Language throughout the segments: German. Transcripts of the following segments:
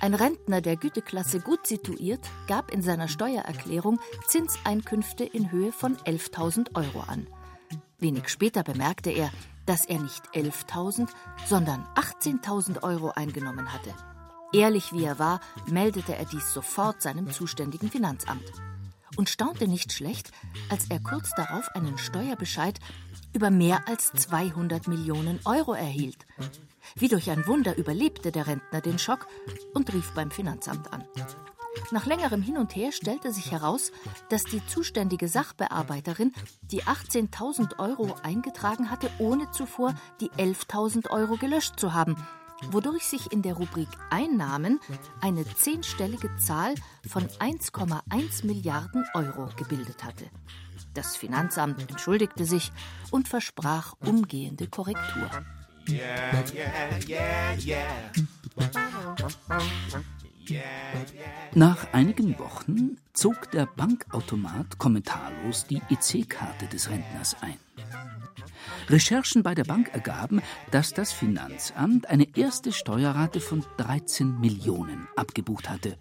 Ein Rentner der Güteklasse gut situiert gab in seiner Steuererklärung Zinseinkünfte in Höhe von 11.000 Euro an. Wenig später bemerkte er, dass er nicht 11.000, sondern 18.000 Euro eingenommen hatte. Ehrlich wie er war, meldete er dies sofort seinem zuständigen Finanzamt und staunte nicht schlecht, als er kurz darauf einen Steuerbescheid über mehr als 200 Millionen Euro erhielt. Wie durch ein Wunder überlebte der Rentner den Schock und rief beim Finanzamt an. Nach längerem Hin und Her stellte sich heraus, dass die zuständige Sachbearbeiterin die 18.000 Euro eingetragen hatte, ohne zuvor die 11.000 Euro gelöscht zu haben, wodurch sich in der Rubrik Einnahmen eine zehnstellige Zahl von 1,1 Milliarden Euro gebildet hatte. Das Finanzamt entschuldigte sich und versprach umgehende Korrektur. Nach einigen Wochen zog der Bankautomat kommentarlos die EC-Karte des Rentners ein. Recherchen bei der Bank ergaben, dass das Finanzamt eine erste Steuerrate von 13 Millionen abgebucht hatte,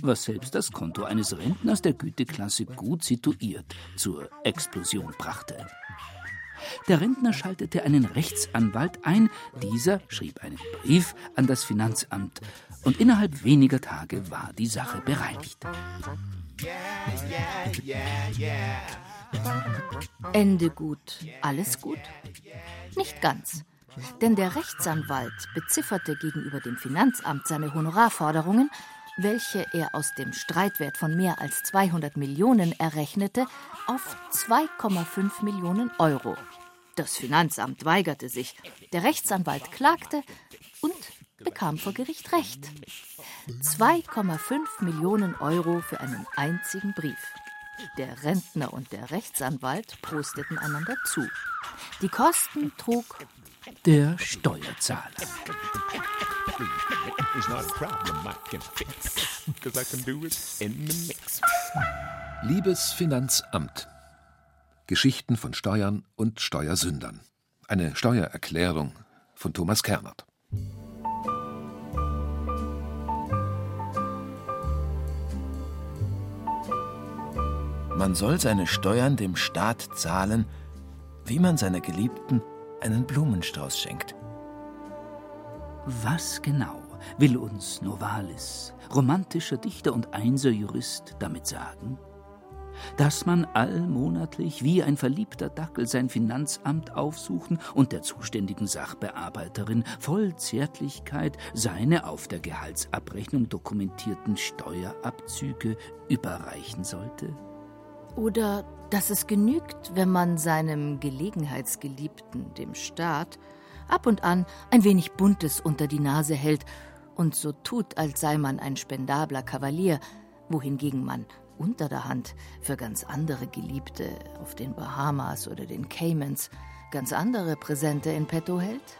was selbst das Konto eines Rentners der Güteklasse gut situiert zur Explosion brachte. Der Rentner schaltete einen Rechtsanwalt ein, dieser schrieb einen Brief an das Finanzamt und innerhalb weniger Tage war die Sache bereinigt. Ende gut, alles gut? Nicht ganz. Denn der Rechtsanwalt bezifferte gegenüber dem Finanzamt seine Honorarforderungen, welche er aus dem Streitwert von mehr als 200 Millionen errechnete, auf 2,5 Millionen Euro. Das Finanzamt weigerte sich. Der Rechtsanwalt klagte und bekam vor Gericht Recht. 2,5 Millionen Euro für einen einzigen Brief. Der Rentner und der Rechtsanwalt prosteten einander zu. Die Kosten trug der Steuerzahler. Liebes Finanzamt. Geschichten von Steuern und Steuersündern. Eine Steuererklärung von Thomas Kernert. Man soll seine Steuern dem Staat zahlen, wie man seiner Geliebten einen Blumenstrauß schenkt. Was genau will uns Novalis, romantischer Dichter und Einserjurist, damit sagen? Dass man allmonatlich wie ein verliebter Dackel sein Finanzamt aufsuchen und der zuständigen Sachbearbeiterin voll Zärtlichkeit seine auf der Gehaltsabrechnung dokumentierten Steuerabzüge überreichen sollte? Oder dass es genügt, wenn man seinem Gelegenheitsgeliebten, dem Staat, ab und an ein wenig Buntes unter die Nase hält und so tut, als sei man ein spendabler Kavalier, wohingegen man unter der Hand für ganz andere Geliebte auf den Bahamas oder den Caymans ganz andere Präsente in petto hält?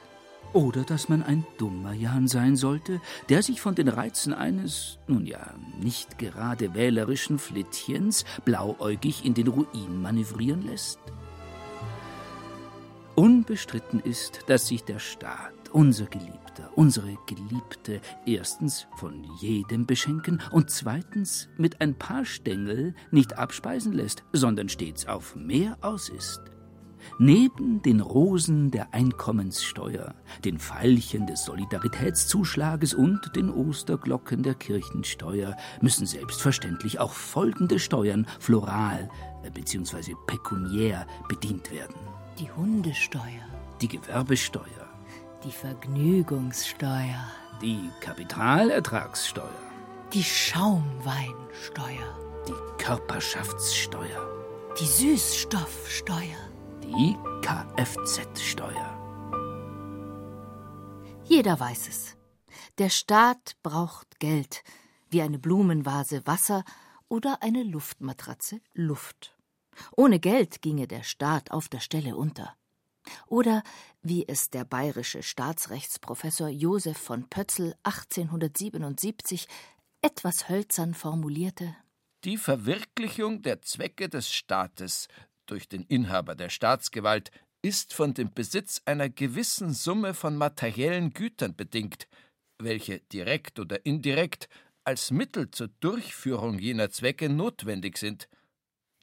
Oder dass man ein dummer Jan sein sollte, der sich von den Reizen eines, nun ja, nicht gerade wählerischen Flittchens blauäugig in den Ruin manövrieren lässt? Unbestritten ist, dass sich der Staat, unser Geliebter, unsere Geliebte, erstens von jedem beschenken und zweitens mit ein paar Stängel nicht abspeisen lässt, sondern stets auf mehr aus ist. Neben den Rosen der Einkommenssteuer, den Veilchen des Solidaritätszuschlages und den Osterglocken der Kirchensteuer müssen selbstverständlich auch folgende Steuern floral äh, bzw. pekuniär bedient werden. Die Hundesteuer. Die Gewerbesteuer. Die Vergnügungssteuer. Die Kapitalertragssteuer. Die Schaumweinsteuer. Die Körperschaftssteuer. Die Süßstoffsteuer. Die Kfz-Steuer. Jeder weiß es. Der Staat braucht Geld, wie eine Blumenvase Wasser oder eine Luftmatratze Luft. Ohne Geld ginge der Staat auf der Stelle unter. Oder wie es der bayerische Staatsrechtsprofessor Josef von Pötzl 1877 etwas hölzern formulierte Die Verwirklichung der Zwecke des Staates durch den Inhaber der Staatsgewalt ist von dem Besitz einer gewissen Summe von materiellen Gütern bedingt, welche direkt oder indirekt als Mittel zur Durchführung jener Zwecke notwendig sind.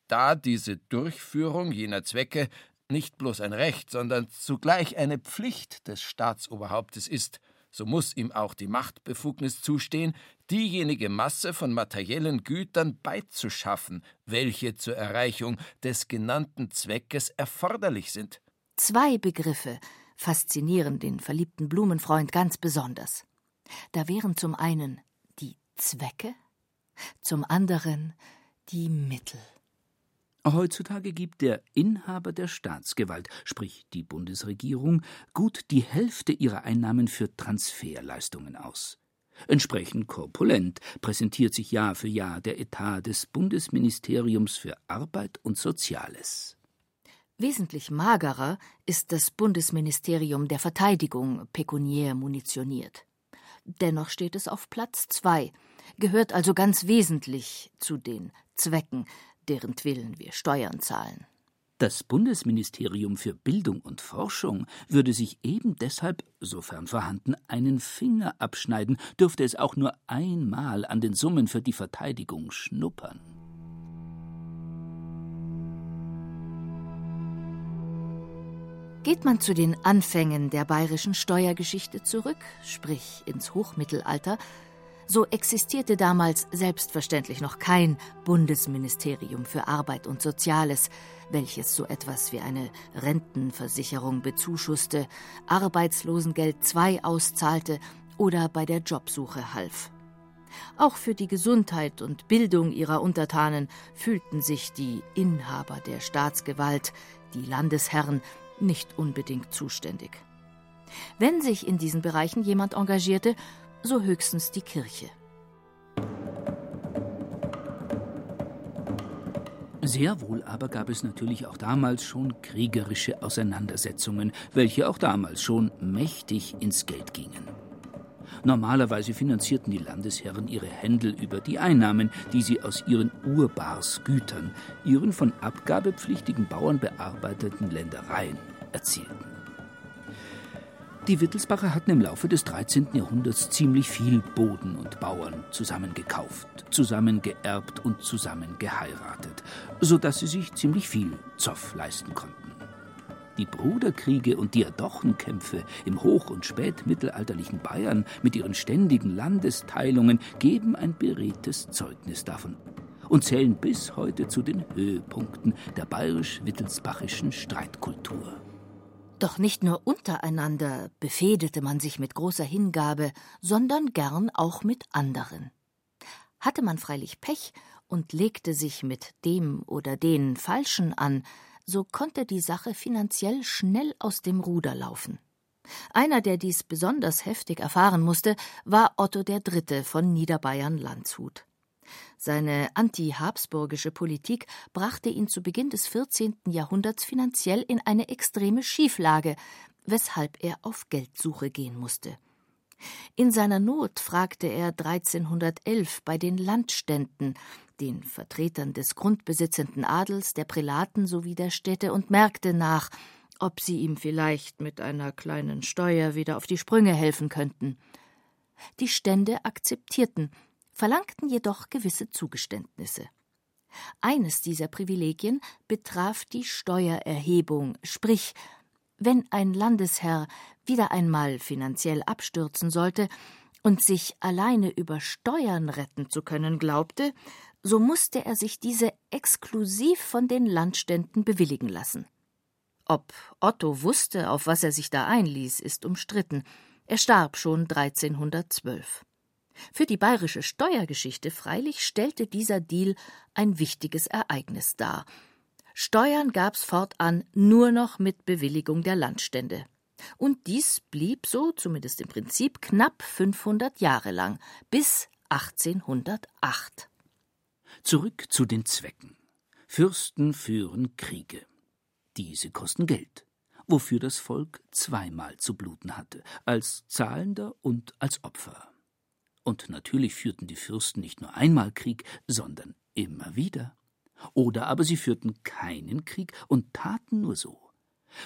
Da diese Durchführung jener Zwecke nicht bloß ein Recht, sondern zugleich eine Pflicht des Staatsoberhauptes ist, so muss ihm auch die Machtbefugnis zustehen, diejenige Masse von materiellen Gütern beizuschaffen, welche zur Erreichung des genannten Zweckes erforderlich sind. Zwei Begriffe faszinieren den verliebten Blumenfreund ganz besonders. Da wären zum einen die Zwecke, zum anderen die Mittel. Heutzutage gibt der Inhaber der Staatsgewalt, sprich die Bundesregierung, gut die Hälfte ihrer Einnahmen für Transferleistungen aus. Entsprechend korpulent präsentiert sich Jahr für Jahr der Etat des Bundesministeriums für Arbeit und Soziales. Wesentlich magerer ist das Bundesministerium der Verteidigung pekuniär munitioniert. Dennoch steht es auf Platz zwei, gehört also ganz wesentlich zu den Zwecken deren Willen wir Steuern zahlen. Das Bundesministerium für Bildung und Forschung würde sich eben deshalb, sofern vorhanden, einen Finger abschneiden, dürfte es auch nur einmal an den Summen für die Verteidigung schnuppern. Geht man zu den Anfängen der bayerischen Steuergeschichte zurück, sprich ins Hochmittelalter, so existierte damals selbstverständlich noch kein Bundesministerium für Arbeit und Soziales, welches so etwas wie eine Rentenversicherung bezuschusste, Arbeitslosengeld II auszahlte oder bei der Jobsuche half. Auch für die Gesundheit und Bildung ihrer Untertanen fühlten sich die Inhaber der Staatsgewalt, die Landesherren, nicht unbedingt zuständig. Wenn sich in diesen Bereichen jemand engagierte, so höchstens die Kirche. Sehr wohl aber gab es natürlich auch damals schon kriegerische Auseinandersetzungen, welche auch damals schon mächtig ins Geld gingen. Normalerweise finanzierten die Landesherren ihre Händel über die Einnahmen, die sie aus ihren Urbarsgütern, ihren von abgabepflichtigen Bauern bearbeiteten Ländereien erzielten. Die Wittelsbacher hatten im Laufe des 13. Jahrhunderts ziemlich viel Boden und Bauern zusammengekauft, zusammengeerbt und zusammen geheiratet, so dass sie sich ziemlich viel Zoff leisten konnten. Die Bruderkriege und Diadochenkämpfe im hoch- und spätmittelalterlichen Bayern mit ihren ständigen Landesteilungen geben ein beredtes Zeugnis davon und zählen bis heute zu den Höhepunkten der bayerisch-wittelsbachischen Streitkultur. Doch nicht nur untereinander befehdete man sich mit großer Hingabe, sondern gern auch mit anderen. Hatte man freilich Pech und legte sich mit dem oder den Falschen an, so konnte die Sache finanziell schnell aus dem Ruder laufen. Einer, der dies besonders heftig erfahren musste, war Otto III. von Niederbayern Landshut. Seine anti-habsburgische Politik brachte ihn zu Beginn des 14. Jahrhunderts finanziell in eine extreme Schieflage, weshalb er auf Geldsuche gehen musste. In seiner Not fragte er 1311 bei den Landständen, den Vertretern des grundbesitzenden Adels, der Prälaten sowie der Städte und Märkte nach, ob sie ihm vielleicht mit einer kleinen Steuer wieder auf die Sprünge helfen könnten. Die Stände akzeptierten, verlangten jedoch gewisse Zugeständnisse. Eines dieser Privilegien betraf die Steuererhebung, sprich, wenn ein Landesherr wieder einmal finanziell abstürzen sollte und sich alleine über Steuern retten zu können glaubte, so musste er sich diese exklusiv von den Landständen bewilligen lassen. Ob Otto wusste, auf was er sich da einließ, ist umstritten. Er starb schon 1312. Für die bayerische Steuergeschichte freilich stellte dieser Deal ein wichtiges Ereignis dar. Steuern gab's fortan nur noch mit Bewilligung der Landstände. Und dies blieb so, zumindest im Prinzip, knapp 500 Jahre lang, bis 1808. Zurück zu den Zwecken. Fürsten führen Kriege. Diese kosten Geld, wofür das Volk zweimal zu bluten hatte, als Zahlender und als Opfer. Und natürlich führten die Fürsten nicht nur einmal Krieg, sondern immer wieder. Oder aber sie führten keinen Krieg und taten nur so.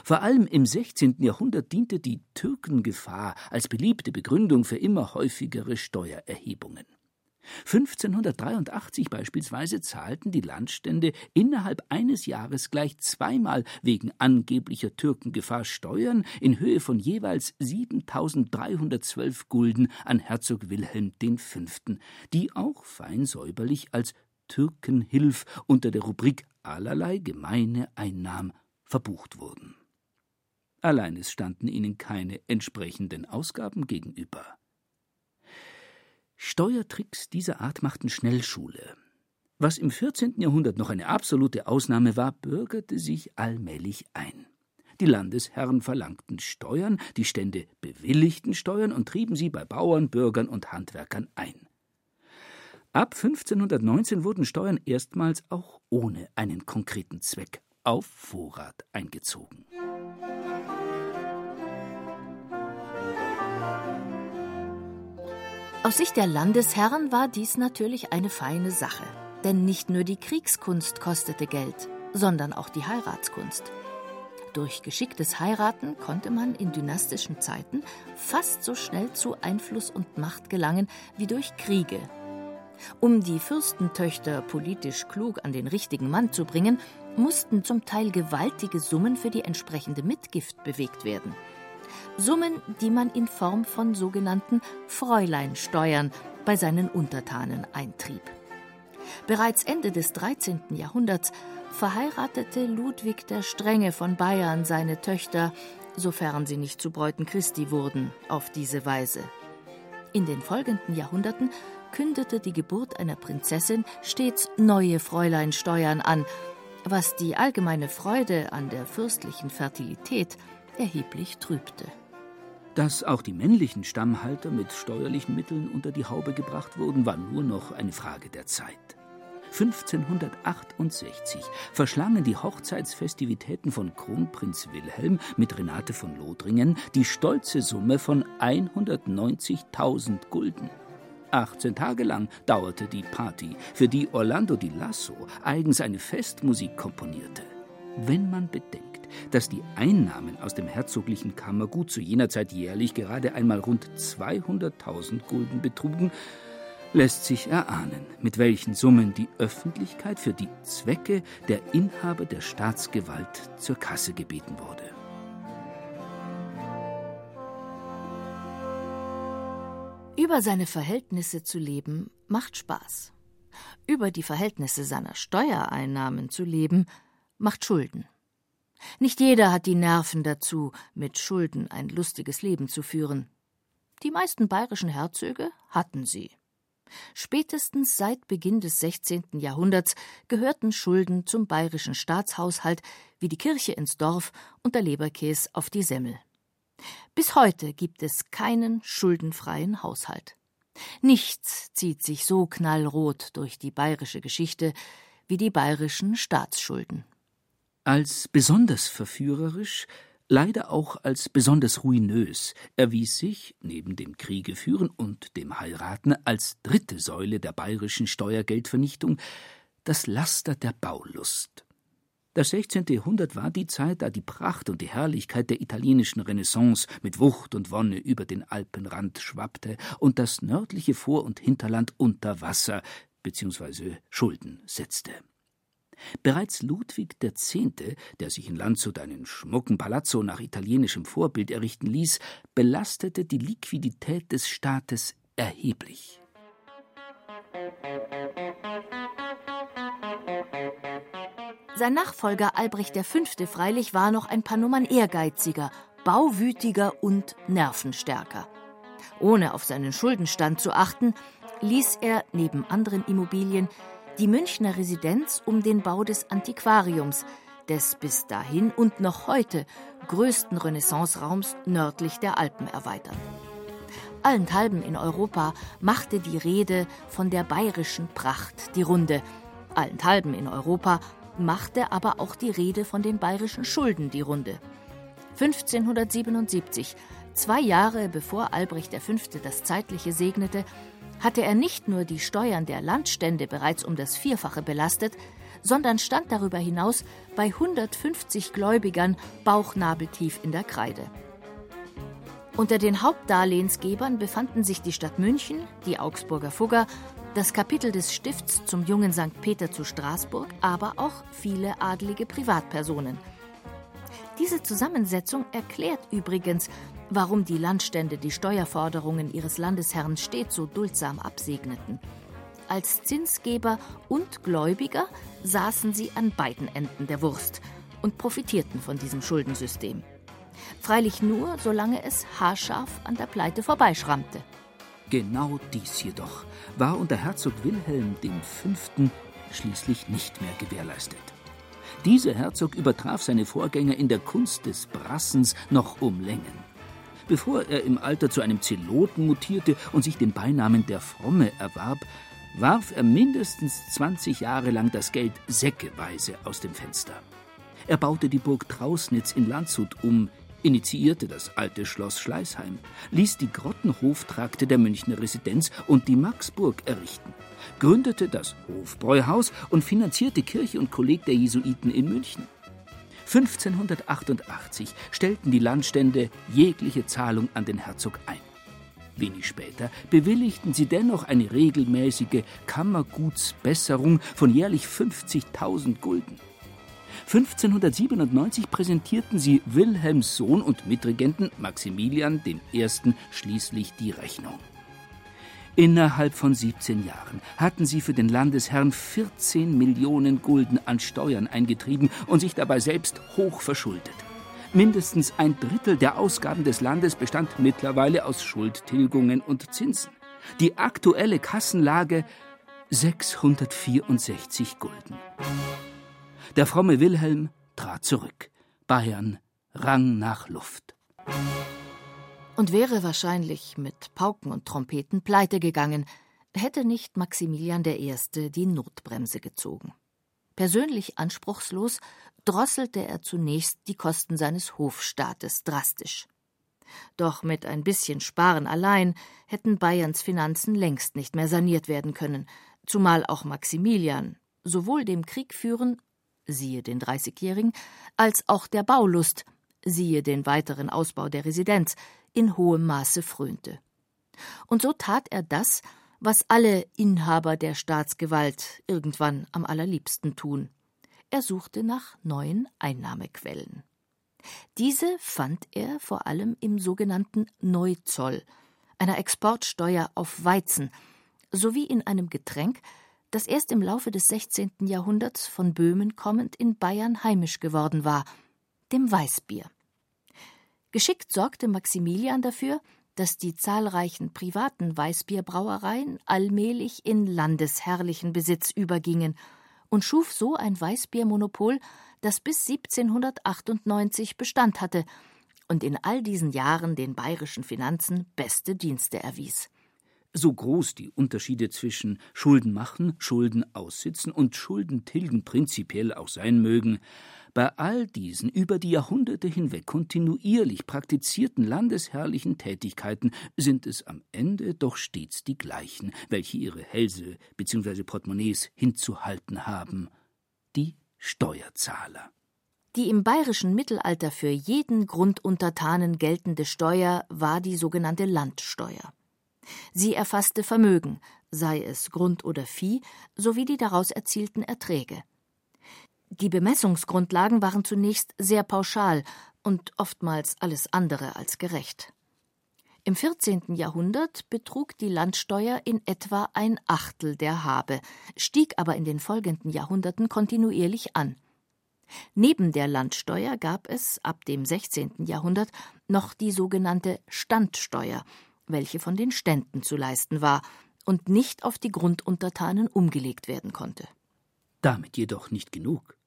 Vor allem im 16. Jahrhundert diente die Türkengefahr als beliebte Begründung für immer häufigere Steuererhebungen. 1583 beispielsweise zahlten die Landstände innerhalb eines Jahres gleich zweimal wegen angeblicher Türkengefahr Steuern in Höhe von jeweils 7312 Gulden an Herzog Wilhelm V., die auch fein säuberlich als Türkenhilf unter der Rubrik allerlei gemeine Einnahmen verbucht wurden. Allein es standen ihnen keine entsprechenden Ausgaben gegenüber. Steuertricks dieser Art machten Schnellschule. Was im 14. Jahrhundert noch eine absolute Ausnahme war, bürgerte sich allmählich ein. Die Landesherren verlangten Steuern, die Stände bewilligten Steuern und trieben sie bei Bauern, Bürgern und Handwerkern ein. Ab 1519 wurden Steuern erstmals auch ohne einen konkreten Zweck auf Vorrat eingezogen. Aus Sicht der Landesherren war dies natürlich eine feine Sache. Denn nicht nur die Kriegskunst kostete Geld, sondern auch die Heiratskunst. Durch geschicktes Heiraten konnte man in dynastischen Zeiten fast so schnell zu Einfluss und Macht gelangen wie durch Kriege. Um die Fürstentöchter politisch klug an den richtigen Mann zu bringen, mussten zum Teil gewaltige Summen für die entsprechende Mitgift bewegt werden. Summen, die man in Form von sogenannten Fräuleinsteuern bei seinen Untertanen eintrieb. Bereits Ende des 13. Jahrhunderts verheiratete Ludwig der Strenge von Bayern seine Töchter, sofern sie nicht zu Bräuten Christi wurden, auf diese Weise. In den folgenden Jahrhunderten kündete die Geburt einer Prinzessin stets neue Fräuleinsteuern an, was die allgemeine Freude an der fürstlichen Fertilität erheblich trübte. Dass auch die männlichen Stammhalter mit steuerlichen Mitteln unter die Haube gebracht wurden, war nur noch eine Frage der Zeit. 1568 verschlangen die Hochzeitsfestivitäten von Kronprinz Wilhelm mit Renate von Lothringen die stolze Summe von 190.000 Gulden. 18 Tage lang dauerte die Party, für die Orlando di Lasso eigens eine Festmusik komponierte. Wenn man bedenkt, dass die Einnahmen aus dem herzoglichen Kammergut zu jener Zeit jährlich gerade einmal rund 200.000 Gulden betrugen, lässt sich erahnen, mit welchen Summen die Öffentlichkeit für die Zwecke der Inhaber der Staatsgewalt zur Kasse gebeten wurde. Über seine Verhältnisse zu leben macht Spaß. Über die Verhältnisse seiner Steuereinnahmen zu leben macht Schulden. Nicht jeder hat die Nerven dazu, mit Schulden ein lustiges Leben zu führen. Die meisten bayerischen Herzöge hatten sie. Spätestens seit Beginn des 16. Jahrhunderts gehörten Schulden zum bayerischen Staatshaushalt wie die Kirche ins Dorf und der Leberkäs auf die Semmel. Bis heute gibt es keinen schuldenfreien Haushalt. Nichts zieht sich so knallrot durch die bayerische Geschichte wie die bayerischen Staatsschulden. Als besonders verführerisch, leider auch als besonders ruinös erwies sich, neben dem Kriege führen und dem Heiraten, als dritte Säule der bayerischen Steuergeldvernichtung das Laster der Baulust. Das 16. Jahrhundert war die Zeit, da die Pracht und die Herrlichkeit der italienischen Renaissance mit Wucht und Wonne über den Alpenrand schwappte und das nördliche Vor- und Hinterland unter Wasser bzw. Schulden setzte. Bereits Ludwig X., der sich in Landshut einen schmucken Palazzo nach italienischem Vorbild errichten ließ, belastete die Liquidität des Staates erheblich. Sein Nachfolger Albrecht V. freilich war noch ein paar Nummern ehrgeiziger, bauwütiger und nervenstärker. Ohne auf seinen Schuldenstand zu achten, ließ er neben anderen Immobilien die Münchner Residenz um den Bau des Antiquariums, des bis dahin und noch heute größten Renaissance-Raums nördlich der Alpen erweitern. Allenthalben in Europa machte die Rede von der bayerischen Pracht die Runde. Allenthalben in Europa machte aber auch die Rede von den bayerischen Schulden die Runde. 1577, zwei Jahre bevor Albrecht V. das Zeitliche segnete, hatte er nicht nur die Steuern der Landstände bereits um das Vierfache belastet, sondern stand darüber hinaus bei 150 Gläubigern bauchnabeltief in der Kreide. Unter den Hauptdarlehensgebern befanden sich die Stadt München, die Augsburger Fugger, das Kapitel des Stifts zum jungen St. Peter zu Straßburg, aber auch viele adlige Privatpersonen. Diese Zusammensetzung erklärt übrigens, warum die Landstände die Steuerforderungen ihres Landesherrn stets so duldsam absegneten. Als Zinsgeber und Gläubiger saßen sie an beiden Enden der Wurst und profitierten von diesem Schuldensystem. Freilich nur, solange es haarscharf an der Pleite vorbeischrammte. Genau dies jedoch war unter Herzog Wilhelm V. schließlich nicht mehr gewährleistet. Dieser Herzog übertraf seine Vorgänger in der Kunst des Brassens noch um Längen. Bevor er im Alter zu einem Zeloten mutierte und sich den Beinamen der Fromme erwarb, warf er mindestens 20 Jahre lang das Geld säckeweise aus dem Fenster. Er baute die Burg Trausnitz in Landshut um, initiierte das alte Schloss Schleißheim, ließ die Grottenhoftrakte der Münchner Residenz und die Maxburg errichten, gründete das Hofbräuhaus und finanzierte Kirche und Kolleg der Jesuiten in München. 1588 stellten die Landstände jegliche Zahlung an den Herzog ein. Wenig später bewilligten sie dennoch eine regelmäßige Kammergutsbesserung von jährlich 50.000 Gulden. 1597 präsentierten sie Wilhelms Sohn und Mitregenten Maximilian I. schließlich die Rechnung. Innerhalb von 17 Jahren hatten sie für den Landesherrn 14 Millionen Gulden an Steuern eingetrieben und sich dabei selbst hoch verschuldet. Mindestens ein Drittel der Ausgaben des Landes bestand mittlerweile aus Schuldtilgungen und Zinsen. Die aktuelle Kassenlage 664 Gulden. Der fromme Wilhelm trat zurück. Bayern rang nach Luft. Und wäre wahrscheinlich mit Pauken und Trompeten pleite gegangen, hätte nicht Maximilian I. die Notbremse gezogen. Persönlich anspruchslos drosselte er zunächst die Kosten seines Hofstaates drastisch. Doch mit ein bisschen Sparen allein hätten Bayerns Finanzen längst nicht mehr saniert werden können, zumal auch Maximilian sowohl dem Kriegführen siehe den Dreißigjährigen, als auch der Baulust, siehe den weiteren Ausbau der Residenz, in hohem Maße frönte. Und so tat er das, was alle Inhaber der Staatsgewalt irgendwann am allerliebsten tun. Er suchte nach neuen Einnahmequellen. Diese fand er vor allem im sogenannten Neuzoll, einer Exportsteuer auf Weizen, sowie in einem Getränk, das erst im Laufe des 16. Jahrhunderts von Böhmen kommend in Bayern heimisch geworden war, dem Weißbier. Geschickt sorgte Maximilian dafür, dass die zahlreichen privaten Weißbierbrauereien allmählich in landesherrlichen Besitz übergingen und schuf so ein Weißbiermonopol, das bis 1798 Bestand hatte und in all diesen Jahren den bayerischen Finanzen beste Dienste erwies. So groß die Unterschiede zwischen Schulden machen, Schulden aussitzen und Schulden tilgen prinzipiell auch sein mögen, bei all diesen über die Jahrhunderte hinweg kontinuierlich praktizierten landesherrlichen Tätigkeiten sind es am Ende doch stets die gleichen, welche ihre Hälse bzw. Portemonnaies hinzuhalten haben. Die Steuerzahler. Die im bayerischen Mittelalter für jeden Grunduntertanen geltende Steuer war die sogenannte Landsteuer. Sie erfasste Vermögen, sei es Grund oder Vieh, sowie die daraus erzielten Erträge. Die Bemessungsgrundlagen waren zunächst sehr pauschal und oftmals alles andere als gerecht. Im 14. Jahrhundert betrug die Landsteuer in etwa ein Achtel der Habe, stieg aber in den folgenden Jahrhunderten kontinuierlich an. Neben der Landsteuer gab es ab dem 16. Jahrhundert noch die sogenannte Standsteuer, welche von den Ständen zu leisten war und nicht auf die Grunduntertanen umgelegt werden konnte. Damit jedoch nicht genug.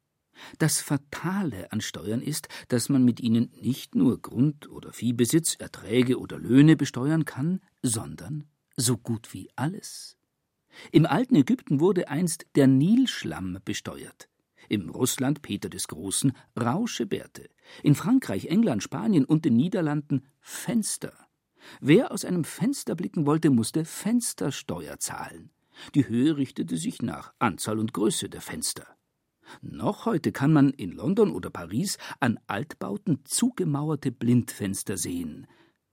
Das Fatale an Steuern ist, dass man mit ihnen nicht nur Grund- oder Viehbesitz, Erträge oder Löhne besteuern kann, sondern so gut wie alles. Im alten Ägypten wurde einst der Nilschlamm besteuert, im Russland Peter des Großen Rauschebärte, in Frankreich, England, Spanien und den Niederlanden Fenster. Wer aus einem Fenster blicken wollte, musste Fenstersteuer zahlen. Die Höhe richtete sich nach Anzahl und Größe der Fenster. Noch heute kann man in London oder Paris an Altbauten zugemauerte Blindfenster sehen.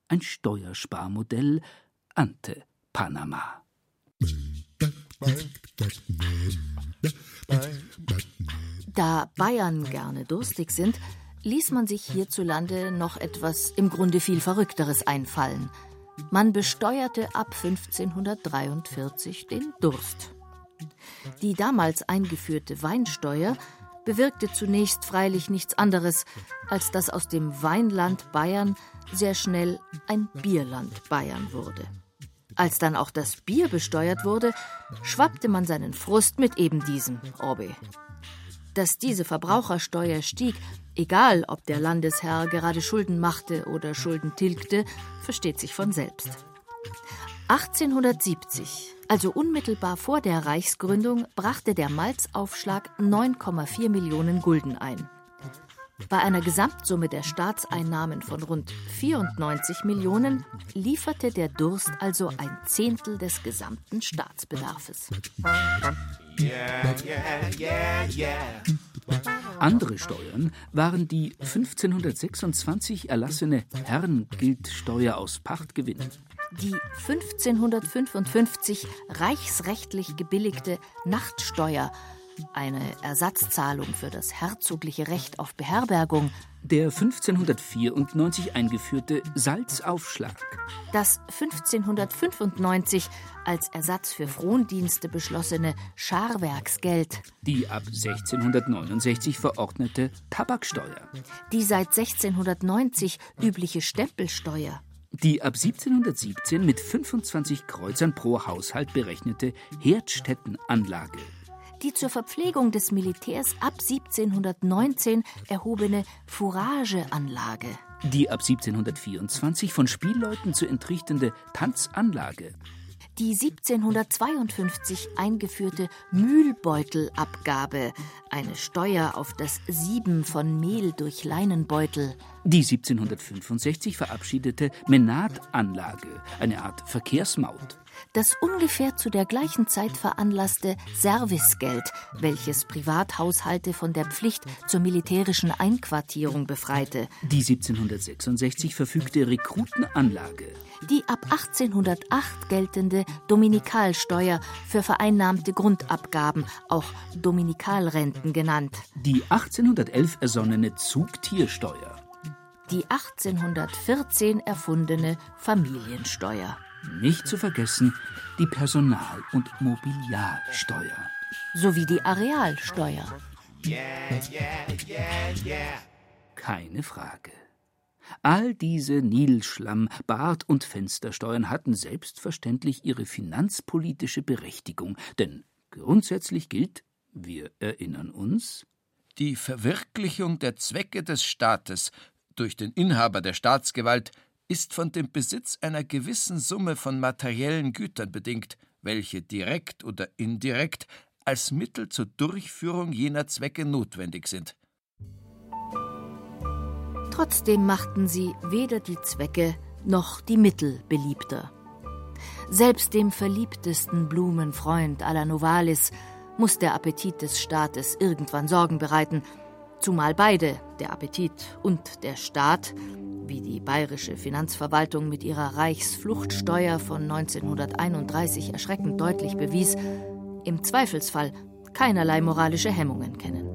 Ein Steuersparmodell ante Panama. Da Bayern gerne durstig sind, ließ man sich hierzulande noch etwas im Grunde viel Verrückteres einfallen. Man besteuerte ab 1543 den Durst. Die damals eingeführte Weinsteuer bewirkte zunächst freilich nichts anderes, als dass aus dem Weinland Bayern sehr schnell ein Bierland Bayern wurde. Als dann auch das Bier besteuert wurde, schwappte man seinen Frust mit eben diesem Orbe. Dass diese Verbrauchersteuer stieg, egal ob der Landesherr gerade Schulden machte oder Schulden tilgte, versteht sich von selbst. 1870, also unmittelbar vor der Reichsgründung, brachte der Malzaufschlag 9,4 Millionen Gulden ein. Bei einer Gesamtsumme der Staatseinnahmen von rund 94 Millionen lieferte der Durst also ein Zehntel des gesamten Staatsbedarfes. Andere Steuern waren die 1526 erlassene Herrengeldsteuer aus Pachtgewinnen die 1555 reichsrechtlich gebilligte Nachtsteuer, eine Ersatzzahlung für das herzogliche Recht auf Beherbergung, der 1594 eingeführte Salzaufschlag, das 1595 als Ersatz für Frondienste beschlossene Scharwerksgeld, die ab 1669 verordnete Tabaksteuer, die seit 1690 übliche Stempelsteuer, die ab 1717 mit 25 Kreuzern pro Haushalt berechnete Herdstättenanlage. Die zur Verpflegung des Militärs ab 1719 erhobene Fourageanlage. Die ab 1724 von Spielleuten zu entrichtende Tanzanlage die 1752 eingeführte Mühlbeutelabgabe, eine Steuer auf das Sieben von Mehl durch Leinenbeutel. Die 1765 verabschiedete Menatanlage, eine Art Verkehrsmaut. Das ungefähr zu der gleichen Zeit veranlasste Servicegeld, welches Privathaushalte von der Pflicht zur militärischen Einquartierung befreite. Die 1766 verfügte Rekrutenanlage die ab 1808 geltende Dominikalsteuer für vereinnahmte Grundabgaben, auch Dominikalrenten genannt. Die 1811 ersonnene Zugtiersteuer. Die 1814 erfundene Familiensteuer. Nicht zu vergessen die Personal- und Mobiliarsteuer. Sowie die Arealsteuer. Keine Frage. All diese Nilschlamm-, Bad- und Fenstersteuern hatten selbstverständlich ihre finanzpolitische Berechtigung, denn grundsätzlich gilt, wir erinnern uns, die Verwirklichung der Zwecke des Staates durch den Inhaber der Staatsgewalt ist von dem Besitz einer gewissen Summe von materiellen Gütern bedingt, welche direkt oder indirekt als Mittel zur Durchführung jener Zwecke notwendig sind. Trotzdem machten sie weder die Zwecke noch die Mittel beliebter. Selbst dem verliebtesten Blumenfreund la Novalis muss der Appetit des Staates irgendwann Sorgen bereiten, zumal beide, der Appetit und der Staat, wie die bayerische Finanzverwaltung mit ihrer Reichsfluchtsteuer von 1931 erschreckend deutlich bewies, im Zweifelsfall keinerlei moralische Hemmungen kennen.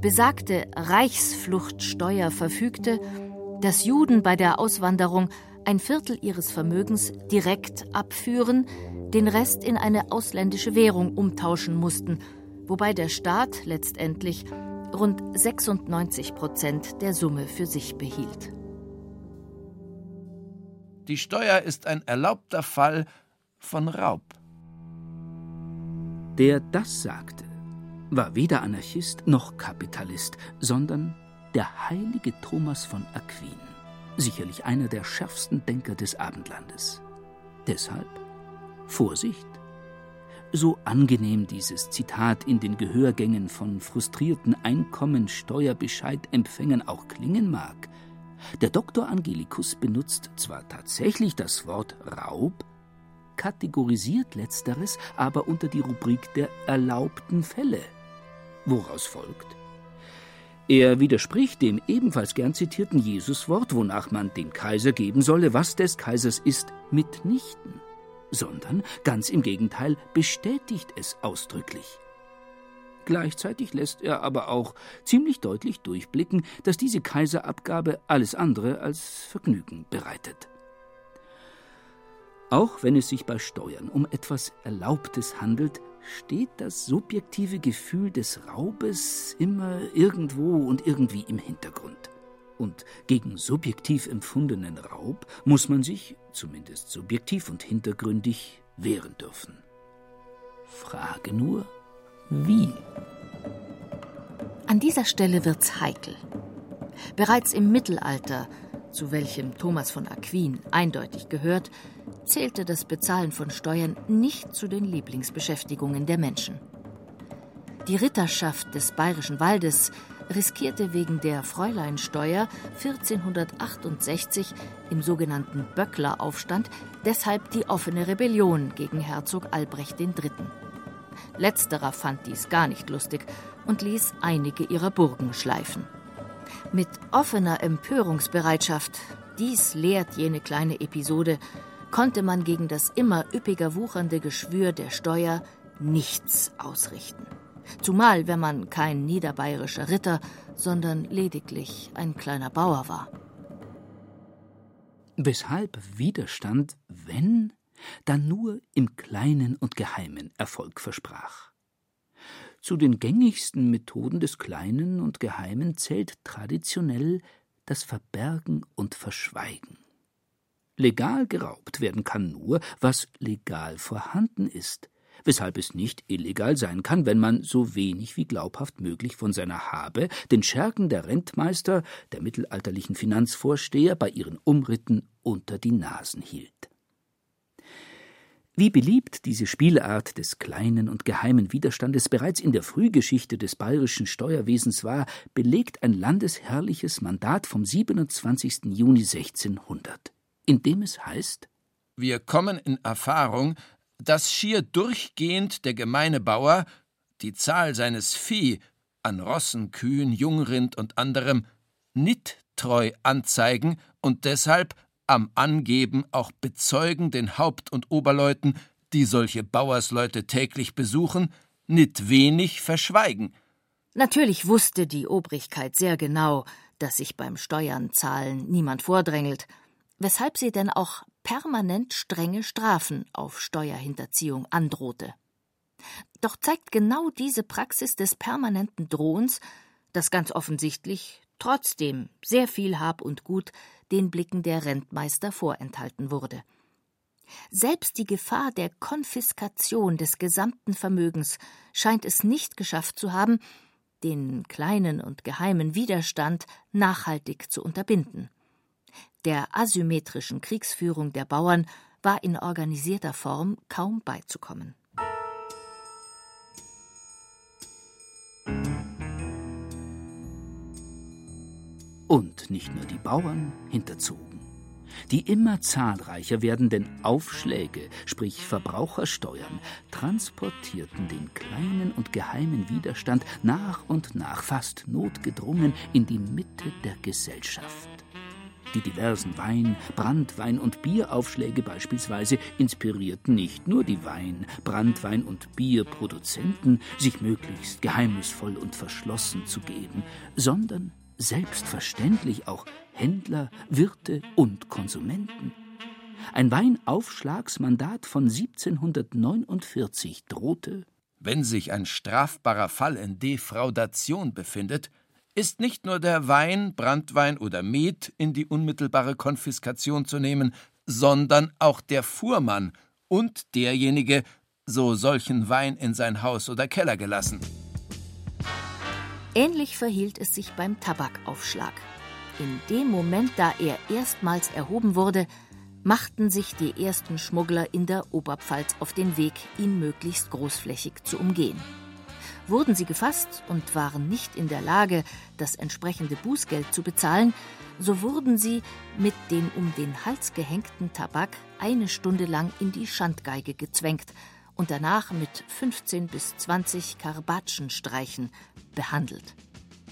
Besagte Reichsfluchtsteuer verfügte, dass Juden bei der Auswanderung ein Viertel ihres Vermögens direkt abführen, den Rest in eine ausländische Währung umtauschen mussten, wobei der Staat letztendlich rund 96 Prozent der Summe für sich behielt. Die Steuer ist ein erlaubter Fall von Raub. Der das sagte, war weder Anarchist noch Kapitalist, sondern der heilige Thomas von Aquin, sicherlich einer der schärfsten Denker des Abendlandes. Deshalb Vorsicht. So angenehm dieses Zitat in den Gehörgängen von frustrierten Einkommensteuerbescheidempfängern auch klingen mag, der Doktor Angelicus benutzt zwar tatsächlich das Wort Raub, kategorisiert letzteres aber unter die Rubrik der erlaubten Fälle. Woraus folgt? Er widerspricht dem ebenfalls gern zitierten Jesuswort, wonach man dem Kaiser geben solle, was des Kaisers ist, mitnichten, sondern ganz im Gegenteil bestätigt es ausdrücklich. Gleichzeitig lässt er aber auch ziemlich deutlich durchblicken, dass diese Kaiserabgabe alles andere als Vergnügen bereitet. Auch wenn es sich bei Steuern um etwas Erlaubtes handelt, steht das subjektive Gefühl des Raubes immer irgendwo und irgendwie im Hintergrund. Und gegen subjektiv empfundenen Raub muss man sich, zumindest subjektiv und hintergründig, wehren dürfen. Frage nur, wie? An dieser Stelle wird's heikel. Bereits im Mittelalter, zu welchem Thomas von Aquin eindeutig gehört, zählte das Bezahlen von Steuern nicht zu den Lieblingsbeschäftigungen der Menschen. Die Ritterschaft des Bayerischen Waldes riskierte wegen der Fräuleinsteuer 1468 im sogenannten Böckleraufstand deshalb die offene Rebellion gegen Herzog Albrecht III. Letzterer fand dies gar nicht lustig und ließ einige ihrer Burgen schleifen. Mit offener Empörungsbereitschaft, dies lehrt jene kleine Episode, konnte man gegen das immer üppiger wuchernde Geschwür der Steuer nichts ausrichten. Zumal, wenn man kein niederbayerischer Ritter, sondern lediglich ein kleiner Bauer war. Weshalb Widerstand, wenn, dann nur im Kleinen und Geheimen Erfolg versprach. Zu den gängigsten Methoden des Kleinen und Geheimen zählt traditionell das Verbergen und Verschweigen. Legal geraubt werden kann nur, was legal vorhanden ist, weshalb es nicht illegal sein kann, wenn man so wenig wie glaubhaft möglich von seiner Habe den Schergen der Rentmeister, der mittelalterlichen Finanzvorsteher bei ihren Umritten unter die Nasen hielt. Wie beliebt diese Spielart des kleinen und geheimen Widerstandes bereits in der Frühgeschichte des bayerischen Steuerwesens war, belegt ein landesherrliches Mandat vom 27. Juni 1600 in dem es heißt Wir kommen in Erfahrung, dass schier durchgehend der gemeine Bauer die Zahl seines Vieh an Rossen, Kühen, Jungrind und anderem nicht treu anzeigen und deshalb am Angeben auch bezeugen den Haupt- und Oberleuten, die solche Bauersleute täglich besuchen, nicht wenig verschweigen. Natürlich wusste die Obrigkeit sehr genau, dass sich beim Steuernzahlen niemand vordrängelt weshalb sie denn auch permanent strenge Strafen auf Steuerhinterziehung androhte. Doch zeigt genau diese Praxis des permanenten Drohens, dass ganz offensichtlich trotzdem sehr viel Hab und Gut den Blicken der Rentmeister vorenthalten wurde. Selbst die Gefahr der Konfiskation des gesamten Vermögens scheint es nicht geschafft zu haben, den kleinen und geheimen Widerstand nachhaltig zu unterbinden. Der asymmetrischen Kriegsführung der Bauern war in organisierter Form kaum beizukommen. Und nicht nur die Bauern hinterzogen. Die immer zahlreicher werdenden Aufschläge, sprich Verbrauchersteuern, transportierten den kleinen und geheimen Widerstand nach und nach fast notgedrungen in die Mitte der Gesellschaft. Die diversen Wein-, Brandwein- und Bieraufschläge beispielsweise inspirierten nicht nur die Wein-, Brandwein- und Bierproduzenten, sich möglichst geheimnisvoll und verschlossen zu geben, sondern selbstverständlich auch Händler, Wirte und Konsumenten. Ein Weinaufschlagsmandat von 1749 drohte Wenn sich ein strafbarer Fall in Defraudation befindet, ist nicht nur der Wein, Brandwein oder Met in die unmittelbare Konfiskation zu nehmen, sondern auch der Fuhrmann und derjenige, so solchen Wein in sein Haus oder Keller gelassen. Ähnlich verhielt es sich beim Tabakaufschlag. In dem Moment, da er erstmals erhoben wurde, machten sich die ersten Schmuggler in der Oberpfalz auf den Weg, ihn möglichst großflächig zu umgehen. Wurden sie gefasst und waren nicht in der Lage, das entsprechende Bußgeld zu bezahlen, so wurden sie mit dem um den Hals gehängten Tabak eine Stunde lang in die Schandgeige gezwängt und danach mit 15 bis 20 Karbatschenstreichen behandelt.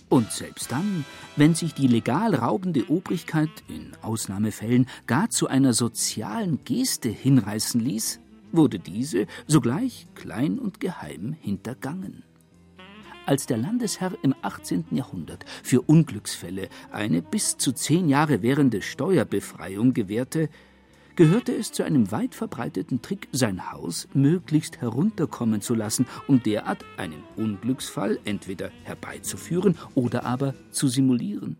Und selbst dann, wenn sich die legal raubende Obrigkeit in Ausnahmefällen gar zu einer sozialen Geste hinreißen ließ, wurde diese sogleich klein und geheim hintergangen. Als der Landesherr im 18. Jahrhundert für Unglücksfälle eine bis zu zehn Jahre währende Steuerbefreiung gewährte, gehörte es zu einem weit verbreiteten Trick, sein Haus möglichst herunterkommen zu lassen, um derart einen Unglücksfall entweder herbeizuführen oder aber zu simulieren.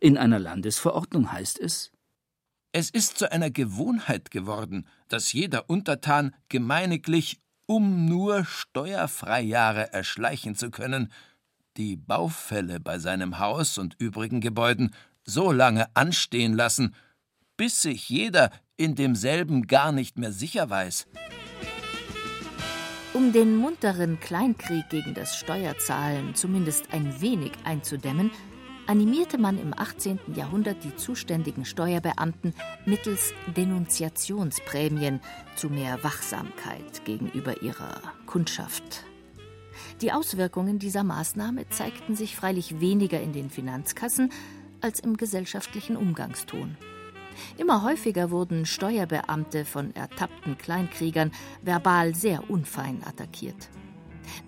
In einer Landesverordnung heißt es Es ist zu einer Gewohnheit geworden, dass jeder Untertan gemeiniglich, um nur Steuerfreijahre erschleichen zu können, die Baufälle bei seinem Haus und übrigen Gebäuden so lange anstehen lassen, bis sich jeder in demselben gar nicht mehr sicher weiß. Um den munteren Kleinkrieg gegen das Steuerzahlen zumindest ein wenig einzudämmen, animierte man im 18. Jahrhundert die zuständigen Steuerbeamten mittels Denunziationsprämien zu mehr Wachsamkeit gegenüber ihrer Kundschaft. Die Auswirkungen dieser Maßnahme zeigten sich freilich weniger in den Finanzkassen als im gesellschaftlichen Umgangston. Immer häufiger wurden Steuerbeamte von ertappten Kleinkriegern verbal sehr unfein attackiert.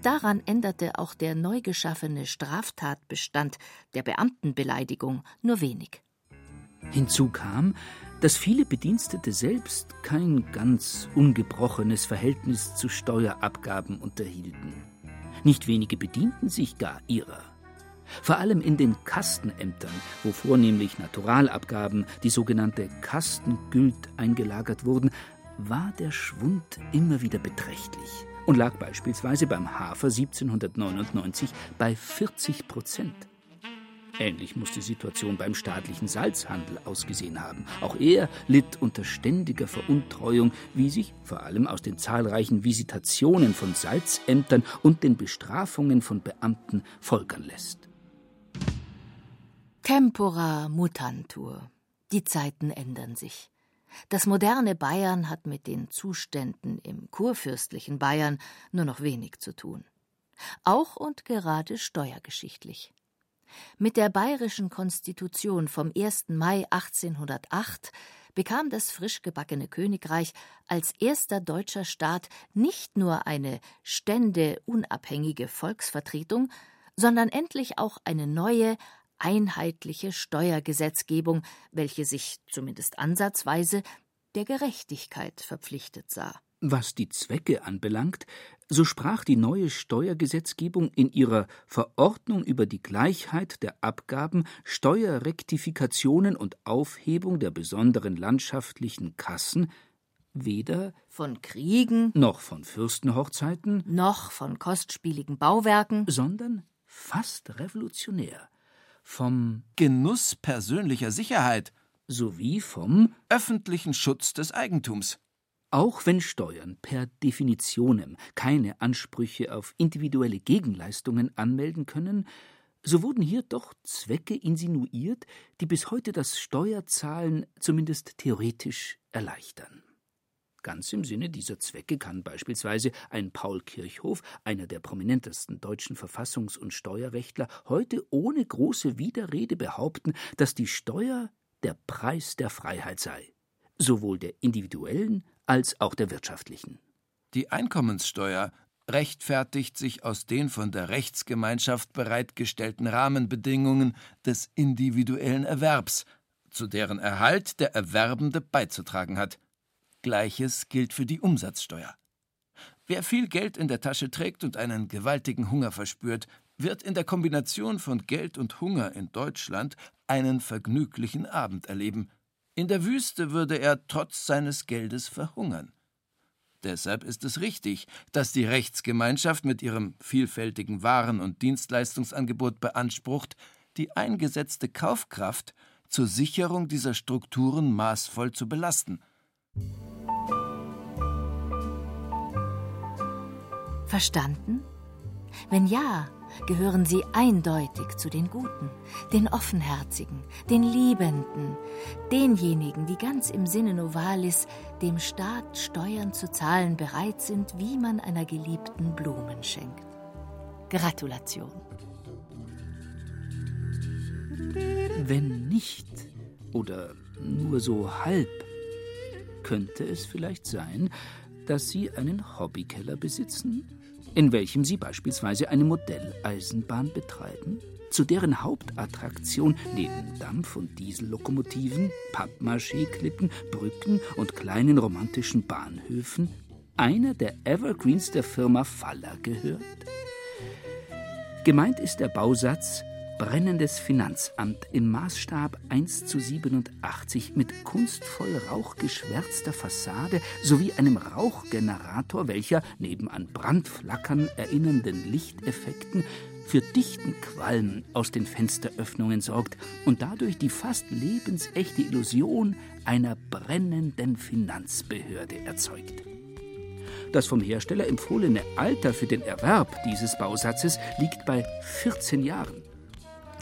Daran änderte auch der neu geschaffene Straftatbestand der Beamtenbeleidigung nur wenig. Hinzu kam, dass viele Bedienstete selbst kein ganz ungebrochenes Verhältnis zu Steuerabgaben unterhielten. Nicht wenige bedienten sich gar ihrer. Vor allem in den Kastenämtern, wo vornehmlich Naturalabgaben, die sogenannte Kastengült, eingelagert wurden, war der Schwund immer wieder beträchtlich und lag beispielsweise beim Hafer 1799 bei 40 Prozent. Ähnlich muss die Situation beim staatlichen Salzhandel ausgesehen haben. Auch er litt unter ständiger Veruntreuung, wie sich vor allem aus den zahlreichen Visitationen von Salzämtern und den Bestrafungen von Beamten folgern lässt. Tempora mutantur. Die Zeiten ändern sich. Das moderne Bayern hat mit den Zuständen im kurfürstlichen Bayern nur noch wenig zu tun. Auch und gerade steuergeschichtlich. Mit der bayerischen Konstitution vom 1. Mai 1808 bekam das frisch gebackene Königreich als erster deutscher Staat nicht nur eine ständeunabhängige Volksvertretung, sondern endlich auch eine neue, einheitliche Steuergesetzgebung, welche sich zumindest ansatzweise der Gerechtigkeit verpflichtet sah. Was die Zwecke anbelangt, so sprach die neue Steuergesetzgebung in ihrer Verordnung über die Gleichheit der Abgaben, Steuerrektifikationen und Aufhebung der besonderen landschaftlichen Kassen weder von Kriegen noch von Fürstenhochzeiten noch von kostspieligen Bauwerken, sondern fast revolutionär vom Genuss persönlicher Sicherheit sowie vom öffentlichen Schutz des Eigentums. Auch wenn Steuern per Definitionem keine Ansprüche auf individuelle Gegenleistungen anmelden können, so wurden hier doch Zwecke insinuiert, die bis heute das Steuerzahlen zumindest theoretisch erleichtern. Ganz im Sinne dieser Zwecke kann beispielsweise ein Paul Kirchhoff, einer der prominentesten deutschen Verfassungs- und Steuerrechtler, heute ohne große Widerrede behaupten, dass die Steuer der Preis der Freiheit sei, sowohl der individuellen als auch der wirtschaftlichen. Die Einkommenssteuer rechtfertigt sich aus den von der Rechtsgemeinschaft bereitgestellten Rahmenbedingungen des individuellen Erwerbs, zu deren Erhalt der Erwerbende beizutragen hat. Gleiches gilt für die Umsatzsteuer. Wer viel Geld in der Tasche trägt und einen gewaltigen Hunger verspürt, wird in der Kombination von Geld und Hunger in Deutschland einen vergnüglichen Abend erleben. In der Wüste würde er trotz seines Geldes verhungern. Deshalb ist es richtig, dass die Rechtsgemeinschaft mit ihrem vielfältigen Waren- und Dienstleistungsangebot beansprucht, die eingesetzte Kaufkraft zur Sicherung dieser Strukturen maßvoll zu belasten. Verstanden? Wenn ja, gehören sie eindeutig zu den Guten, den Offenherzigen, den Liebenden, denjenigen, die ganz im Sinne Novalis dem Staat Steuern zu zahlen bereit sind, wie man einer Geliebten Blumen schenkt. Gratulation. Wenn nicht, oder nur so halb, könnte es vielleicht sein, dass Sie einen Hobbykeller besitzen, in welchem Sie beispielsweise eine Modelleisenbahn betreiben, zu deren Hauptattraktion neben Dampf- und Diesellokomotiven, Pappmaché-Klippen, Brücken und kleinen romantischen Bahnhöfen einer der Evergreens der Firma Faller gehört? Gemeint ist der Bausatz brennendes Finanzamt im Maßstab 1 zu 87 mit kunstvoll rauchgeschwärzter Fassade sowie einem Rauchgenerator, welcher neben an Brandflackern erinnernden Lichteffekten für dichten Qualm aus den Fensteröffnungen sorgt und dadurch die fast lebensechte Illusion einer brennenden Finanzbehörde erzeugt. Das vom Hersteller empfohlene Alter für den Erwerb dieses Bausatzes liegt bei 14 Jahren.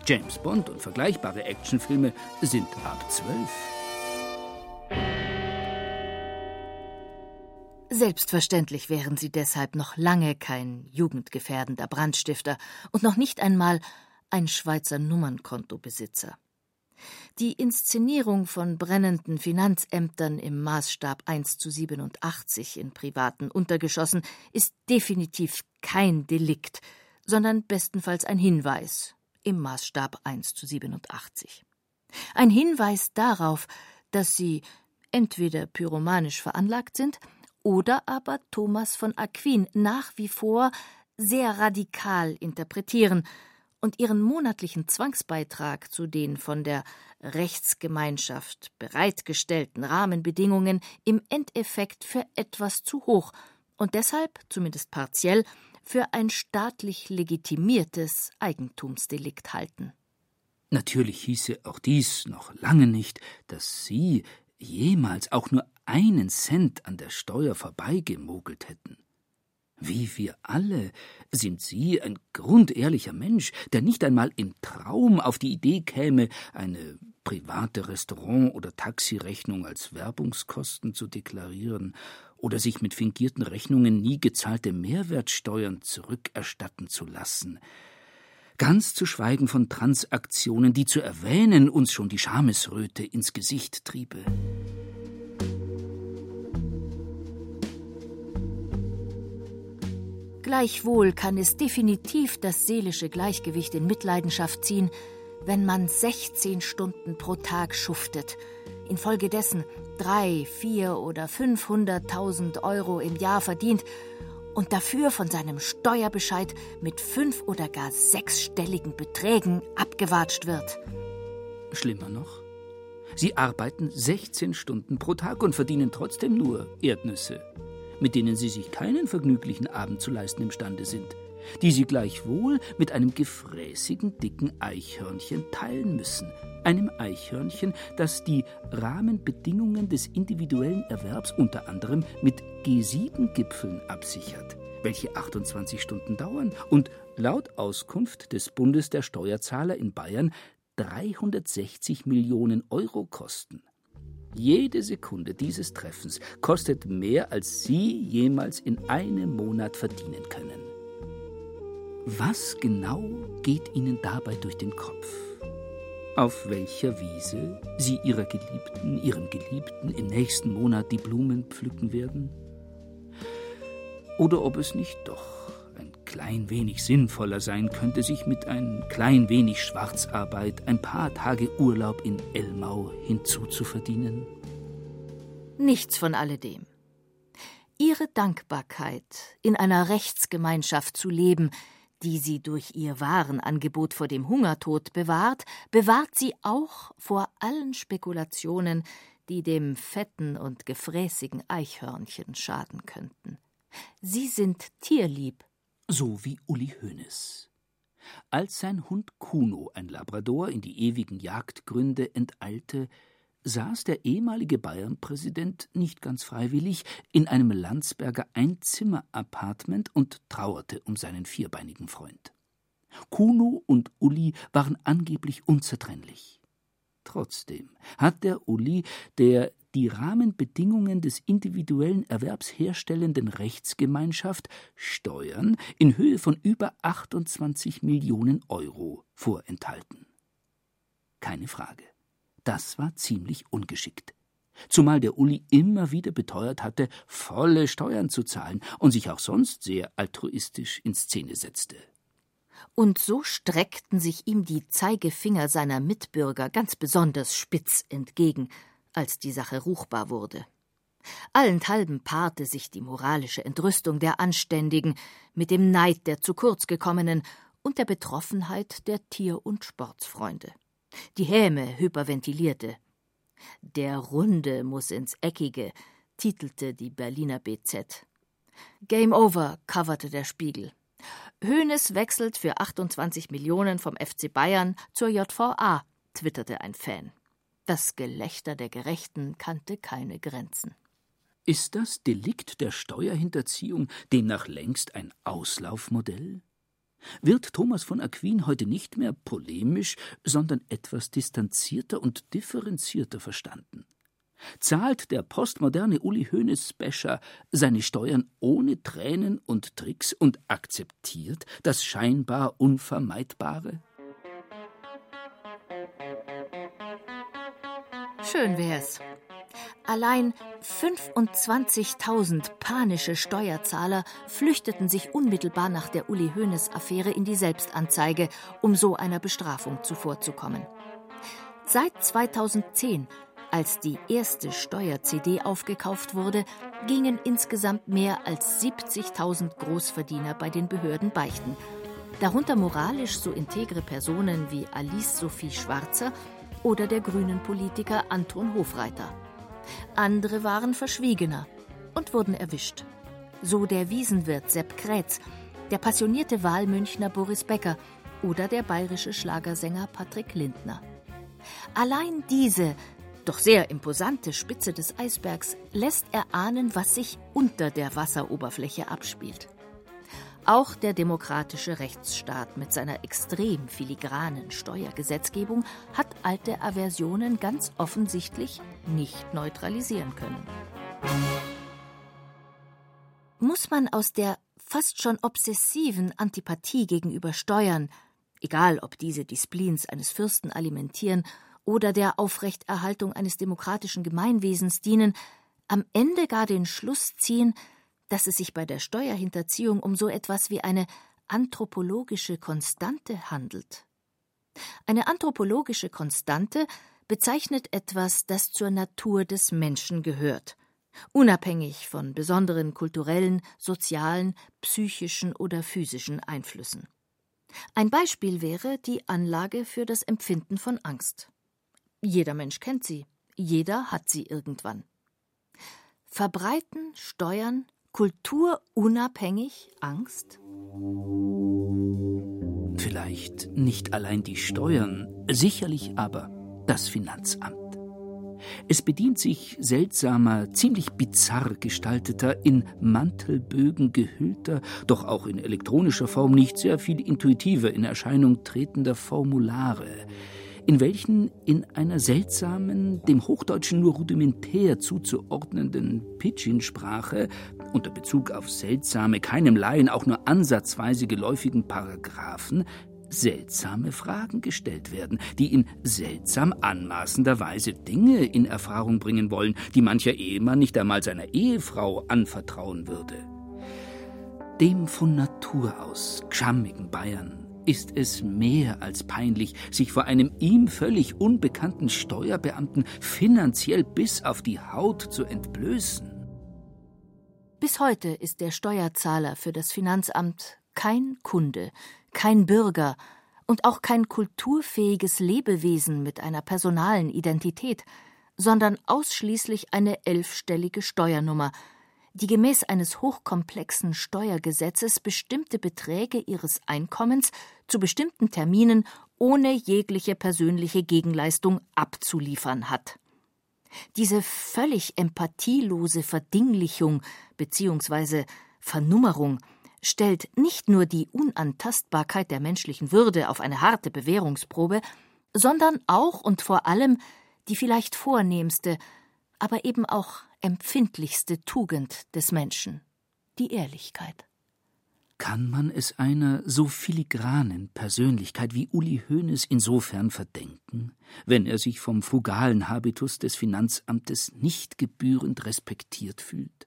James Bond und vergleichbare Actionfilme sind ab zwölf. Selbstverständlich wären sie deshalb noch lange kein jugendgefährdender Brandstifter und noch nicht einmal ein Schweizer Nummernkontobesitzer. Die Inszenierung von brennenden Finanzämtern im Maßstab 1 zu 87 in privaten Untergeschossen ist definitiv kein Delikt, sondern bestenfalls ein Hinweis im Maßstab 1 zu 87. Ein Hinweis darauf, dass sie entweder pyromanisch veranlagt sind oder aber Thomas von Aquin nach wie vor sehr radikal interpretieren und ihren monatlichen Zwangsbeitrag zu den von der Rechtsgemeinschaft bereitgestellten Rahmenbedingungen im Endeffekt für etwas zu hoch und deshalb, zumindest partiell, für ein staatlich legitimiertes Eigentumsdelikt halten. Natürlich hieße auch dies noch lange nicht, dass Sie jemals auch nur einen Cent an der Steuer vorbeigemogelt hätten. Wie wir alle sind Sie ein grundehrlicher Mensch, der nicht einmal im Traum auf die Idee käme, eine private Restaurant- oder Taxirechnung als Werbungskosten zu deklarieren oder sich mit fingierten Rechnungen nie gezahlte Mehrwertsteuern zurückerstatten zu lassen. Ganz zu schweigen von Transaktionen, die zu erwähnen uns schon die Schamesröte ins Gesicht triebe. Gleichwohl kann es definitiv das seelische Gleichgewicht in Mitleidenschaft ziehen, wenn man 16 Stunden pro Tag schuftet, infolgedessen drei, vier oder 500.000 Euro im Jahr verdient und dafür von seinem Steuerbescheid mit fünf oder gar sechsstelligen Beträgen abgewatscht wird. Schlimmer noch, Sie arbeiten 16 Stunden pro Tag und verdienen trotzdem nur Erdnüsse, mit denen Sie sich keinen vergnüglichen Abend zu leisten imstande sind, die Sie gleichwohl mit einem gefräßigen, dicken Eichhörnchen teilen müssen, einem Eichhörnchen, das die Rahmenbedingungen des individuellen Erwerbs unter anderem mit G7-Gipfeln absichert, welche 28 Stunden dauern und laut Auskunft des Bundes der Steuerzahler in Bayern 360 Millionen Euro kosten. Jede Sekunde dieses Treffens kostet mehr, als Sie jemals in einem Monat verdienen können. Was genau geht Ihnen dabei durch den Kopf? auf welcher Wiese Sie Ihrer Geliebten, Ihrem Geliebten im nächsten Monat die Blumen pflücken werden? Oder ob es nicht doch ein klein wenig sinnvoller sein könnte, sich mit ein klein wenig Schwarzarbeit ein paar Tage Urlaub in Elmau hinzuzuverdienen? Nichts von alledem. Ihre Dankbarkeit, in einer Rechtsgemeinschaft zu leben, die sie durch ihr Warenangebot vor dem Hungertod bewahrt, bewahrt sie auch vor allen Spekulationen, die dem fetten und gefräßigen Eichhörnchen schaden könnten. Sie sind tierlieb. So wie Uli Hoeneß. Als sein Hund Kuno, ein Labrador, in die ewigen Jagdgründe enteilte, saß der ehemalige Bayernpräsident nicht ganz freiwillig in einem Landsberger Einzimmer-Appartement und trauerte um seinen vierbeinigen Freund. Kuno und Uli waren angeblich unzertrennlich. Trotzdem hat der Uli, der die Rahmenbedingungen des individuellen Erwerbs herstellenden Rechtsgemeinschaft Steuern in Höhe von über 28 Millionen Euro vorenthalten. Keine Frage. Das war ziemlich ungeschickt. Zumal der Uli immer wieder beteuert hatte, volle Steuern zu zahlen und sich auch sonst sehr altruistisch in Szene setzte. Und so streckten sich ihm die Zeigefinger seiner Mitbürger ganz besonders spitz entgegen, als die Sache ruchbar wurde. Allenthalben paarte sich die moralische Entrüstung der Anständigen mit dem Neid der zu kurz gekommenen und der Betroffenheit der Tier- und Sportsfreunde. Die Häme hyperventilierte. Der Runde muss ins Eckige, titelte die Berliner BZ. Game over, coverte der Spiegel. Hoeneß wechselt für 28 Millionen vom FC Bayern zur JVA, twitterte ein Fan. Das Gelächter der Gerechten kannte keine Grenzen. Ist das Delikt der Steuerhinterziehung demnach längst ein Auslaufmodell? Wird Thomas von Aquin heute nicht mehr polemisch, sondern etwas distanzierter und differenzierter verstanden? Zahlt der postmoderne Uli Hoeneß Bescher seine Steuern ohne Tränen und Tricks und akzeptiert das scheinbar Unvermeidbare? Schön wär's. Allein 25.000 panische Steuerzahler flüchteten sich unmittelbar nach der Uli Hoeneß-Affäre in die Selbstanzeige, um so einer Bestrafung zuvorzukommen. Seit 2010, als die erste Steuer-CD aufgekauft wurde, gingen insgesamt mehr als 70.000 Großverdiener bei den Behörden beichten. Darunter moralisch so integre Personen wie Alice Sophie Schwarzer oder der grünen Politiker Anton Hofreiter. Andere waren verschwiegener und wurden erwischt. So der Wiesenwirt Sepp Krätz, der passionierte Wahlmünchner Boris Becker oder der bayerische Schlagersänger Patrick Lindner. Allein diese, doch sehr imposante Spitze des Eisbergs lässt erahnen, was sich unter der Wasseroberfläche abspielt. Auch der demokratische Rechtsstaat mit seiner extrem filigranen Steuergesetzgebung hat alte Aversionen ganz offensichtlich nicht neutralisieren können. Muss man aus der fast schon obsessiven Antipathie gegenüber Steuern, egal ob diese die Spleens eines Fürsten alimentieren oder der Aufrechterhaltung eines demokratischen Gemeinwesens dienen, am Ende gar den Schluss ziehen, dass es sich bei der Steuerhinterziehung um so etwas wie eine anthropologische Konstante handelt. Eine anthropologische Konstante bezeichnet etwas, das zur Natur des Menschen gehört, unabhängig von besonderen kulturellen, sozialen, psychischen oder physischen Einflüssen. Ein Beispiel wäre die Anlage für das Empfinden von Angst. Jeder Mensch kennt sie, jeder hat sie irgendwann. Verbreiten Steuern kulturunabhängig Angst? Vielleicht nicht allein die Steuern, sicherlich aber das Finanzamt. Es bedient sich seltsamer, ziemlich bizarr gestalteter, in Mantelbögen gehüllter, doch auch in elektronischer Form nicht sehr viel intuitiver in Erscheinung tretender Formulare, in welchen in einer seltsamen, dem Hochdeutschen nur rudimentär zuzuordnenden Pidgin-Sprache unter Bezug auf seltsame, keinem Laien auch nur ansatzweise geläufigen Paragraphen seltsame Fragen gestellt werden, die in seltsam anmaßender Weise Dinge in Erfahrung bringen wollen, die mancher Ehemann nicht einmal seiner Ehefrau anvertrauen würde. Dem von Natur aus gschammigen Bayern ist es mehr als peinlich, sich vor einem ihm völlig unbekannten Steuerbeamten finanziell bis auf die Haut zu entblößen. Bis heute ist der Steuerzahler für das Finanzamt kein Kunde, kein Bürger und auch kein kulturfähiges Lebewesen mit einer personalen Identität, sondern ausschließlich eine elfstellige Steuernummer, die gemäß eines hochkomplexen Steuergesetzes bestimmte Beträge ihres Einkommens zu bestimmten Terminen ohne jegliche persönliche Gegenleistung abzuliefern hat. Diese völlig empathielose Verdinglichung bzw. Vernummerung stellt nicht nur die Unantastbarkeit der menschlichen Würde auf eine harte Bewährungsprobe, sondern auch und vor allem die vielleicht vornehmste, aber eben auch empfindlichste Tugend des Menschen, die Ehrlichkeit. Kann man es einer so filigranen Persönlichkeit wie Uli Hoeneß insofern verdenken, wenn er sich vom frugalen Habitus des Finanzamtes nicht gebührend respektiert fühlt?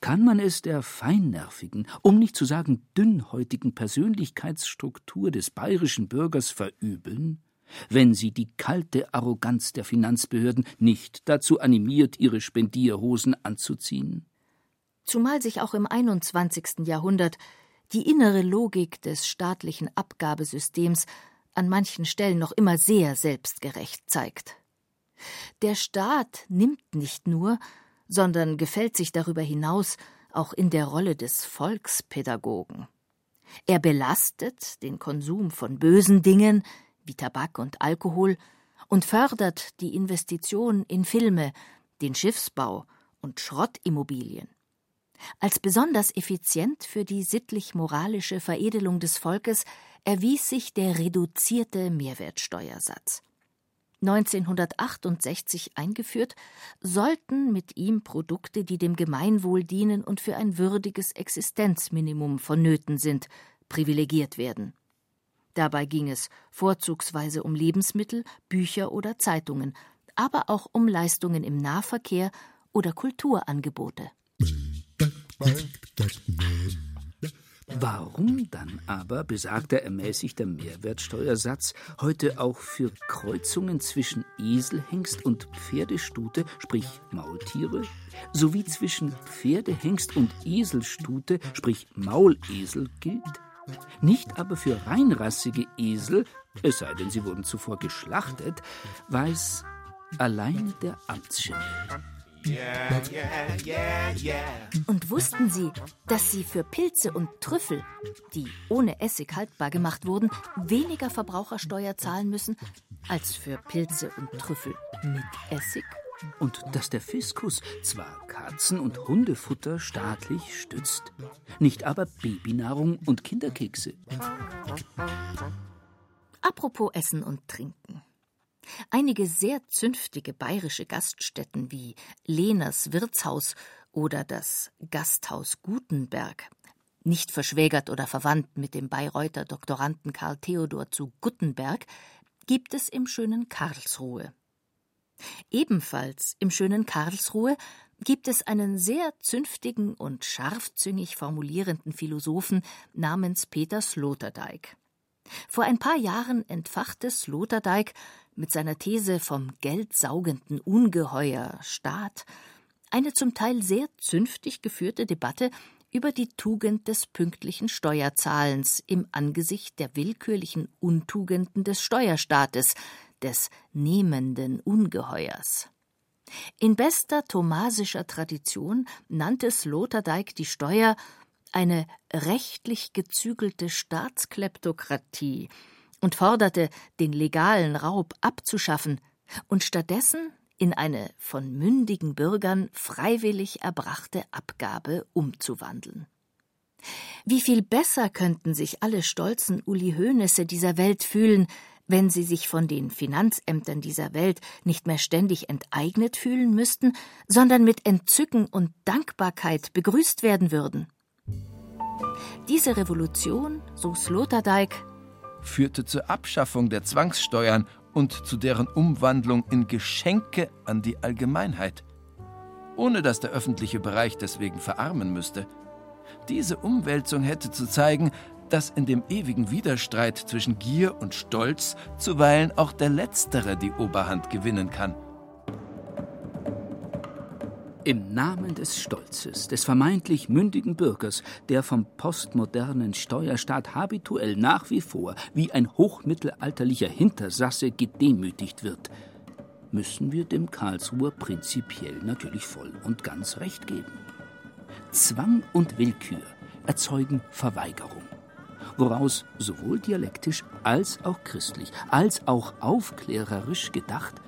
Kann man es der feinnervigen, um nicht zu sagen dünnhäutigen Persönlichkeitsstruktur des bayerischen Bürgers verübeln, wenn sie die kalte Arroganz der Finanzbehörden nicht dazu animiert, ihre Spendierhosen anzuziehen? Zumal sich auch im 21. Jahrhundert die innere Logik des staatlichen Abgabesystems an manchen Stellen noch immer sehr selbstgerecht zeigt. Der Staat nimmt nicht nur, sondern gefällt sich darüber hinaus auch in der Rolle des Volkspädagogen. Er belastet den Konsum von bösen Dingen, wie Tabak und Alkohol, und fördert die Investition in Filme, den Schiffsbau und Schrottimmobilien. Als besonders effizient für die sittlich-moralische Veredelung des Volkes erwies sich der reduzierte Mehrwertsteuersatz. 1968 eingeführt, sollten mit ihm Produkte, die dem Gemeinwohl dienen und für ein würdiges Existenzminimum vonnöten sind, privilegiert werden. Dabei ging es vorzugsweise um Lebensmittel, Bücher oder Zeitungen, aber auch um Leistungen im Nahverkehr oder Kulturangebote. Warum dann aber besagter ermäßigter Mehrwertsteuersatz heute auch für Kreuzungen zwischen Eselhengst und Pferdestute, sprich Maultiere, sowie zwischen Pferdehengst und Eselstute, sprich Maulesel gilt? Nicht aber für reinrassige Esel, es sei denn, sie wurden zuvor geschlachtet, weiß allein der Amtsschimmel. Yeah, yeah, yeah, und wussten Sie, dass Sie für Pilze und Trüffel, die ohne Essig haltbar gemacht wurden, weniger Verbrauchersteuer zahlen müssen als für Pilze und Trüffel mit Essig? Und dass der Fiskus zwar Katzen- und Hundefutter staatlich stützt, nicht aber Babynahrung und Kinderkekse. Apropos Essen und Trinken. Einige sehr zünftige bayerische Gaststätten wie Lehners Wirtshaus oder das Gasthaus Gutenberg, nicht verschwägert oder verwandt mit dem Bayreuther Doktoranden Karl Theodor zu Guttenberg, gibt es im schönen Karlsruhe. Ebenfalls im schönen Karlsruhe gibt es einen sehr zünftigen und scharfzüngig formulierenden Philosophen namens Peter Sloterdijk. Vor ein paar Jahren entfachte Sloterdijk mit seiner These vom geldsaugenden Ungeheuer Staat eine zum Teil sehr zünftig geführte Debatte über die Tugend des pünktlichen Steuerzahlens im Angesicht der willkürlichen Untugenden des Steuerstaates, des nehmenden Ungeheuers. In bester thomasischer Tradition nannte Sloterdijk die Steuer eine rechtlich gezügelte Staatskleptokratie und forderte, den legalen Raub abzuschaffen und stattdessen in eine von mündigen Bürgern freiwillig erbrachte Abgabe umzuwandeln. Wie viel besser könnten sich alle stolzen Uli Hoeneße dieser Welt fühlen, wenn sie sich von den Finanzämtern dieser Welt nicht mehr ständig enteignet fühlen müssten, sondern mit Entzücken und Dankbarkeit begrüßt werden würden. Diese Revolution, so Sloterdijk, führte zur Abschaffung der Zwangssteuern und zu deren Umwandlung in Geschenke an die Allgemeinheit, ohne dass der öffentliche Bereich deswegen verarmen müsste. Diese Umwälzung hätte zu zeigen, dass in dem ewigen Widerstreit zwischen Gier und Stolz zuweilen auch der Letztere die Oberhand gewinnen kann. Im Namen des Stolzes, des vermeintlich mündigen Bürgers, der vom postmodernen Steuerstaat habituell nach wie vor wie ein hochmittelalterlicher Hintersasse gedemütigt wird, müssen wir dem Karlsruher prinzipiell natürlich voll und ganz recht geben. Zwang und Willkür erzeugen Verweigerung, woraus sowohl dialektisch als auch christlich, als auch aufklärerisch gedacht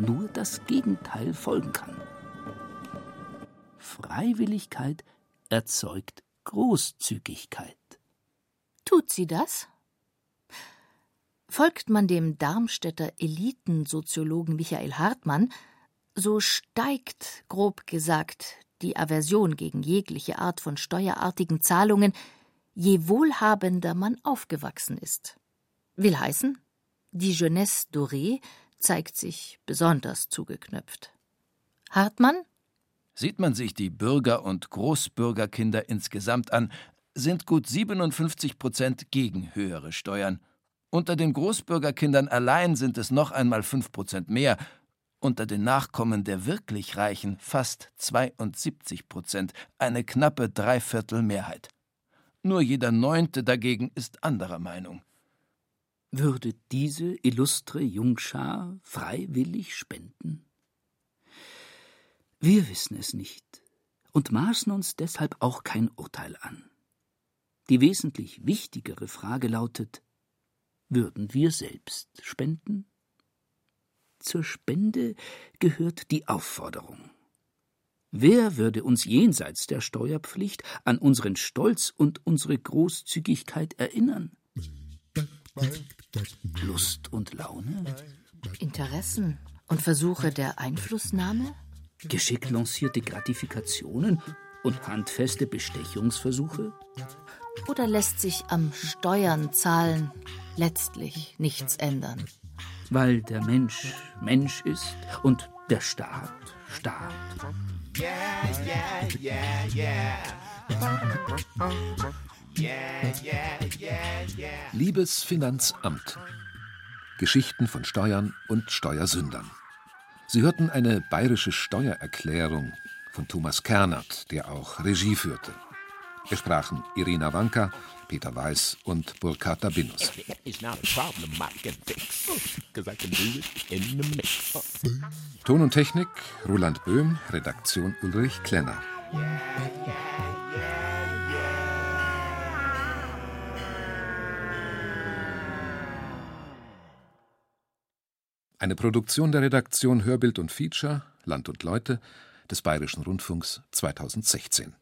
nur das Gegenteil folgen kann. Freiwilligkeit erzeugt Großzügigkeit. Tut sie das? Folgt man dem Darmstädter Elitensoziologen Michael Hartmann, so steigt, grob gesagt, die Aversion gegen jegliche Art von steuerartigen Zahlungen, je wohlhabender man aufgewachsen ist. Will heißen, die Jeunesse dorée zeigt sich besonders zugeknöpft. Hartmann? Sieht man sich die Bürger- und Großbürgerkinder insgesamt an, sind gut 57 Prozent gegen höhere Steuern unter den Großbürgerkindern allein sind es noch einmal fünf Prozent mehr, unter den Nachkommen der wirklich Reichen fast 72 Prozent, eine knappe Dreiviertelmehrheit. Nur jeder Neunte dagegen ist anderer Meinung. Würde diese illustre Jungschar freiwillig spenden? Wir wissen es nicht und maßen uns deshalb auch kein Urteil an. Die wesentlich wichtigere Frage lautet, würden wir selbst spenden? Zur Spende gehört die Aufforderung. Wer würde uns jenseits der Steuerpflicht an unseren Stolz und unsere Großzügigkeit erinnern? Lust und Laune? Interessen und Versuche der Einflussnahme? Geschickt lancierte Gratifikationen und handfeste Bestechungsversuche? Oder lässt sich am Steuern zahlen letztlich nichts ändern. Weil der Mensch Mensch ist und der Staat Staat. Liebes Finanzamt. Geschichten von Steuern und Steuersündern. Sie hörten eine bayerische Steuererklärung von Thomas Kernert, der auch Regie führte. Es sprachen Irina Wanka, Peter Weiß und Burkhard Dabinus. Ton und Technik Roland Böhm, Redaktion Ulrich Klenner. Eine Produktion der Redaktion Hörbild und Feature Land und Leute des Bayerischen Rundfunks 2016.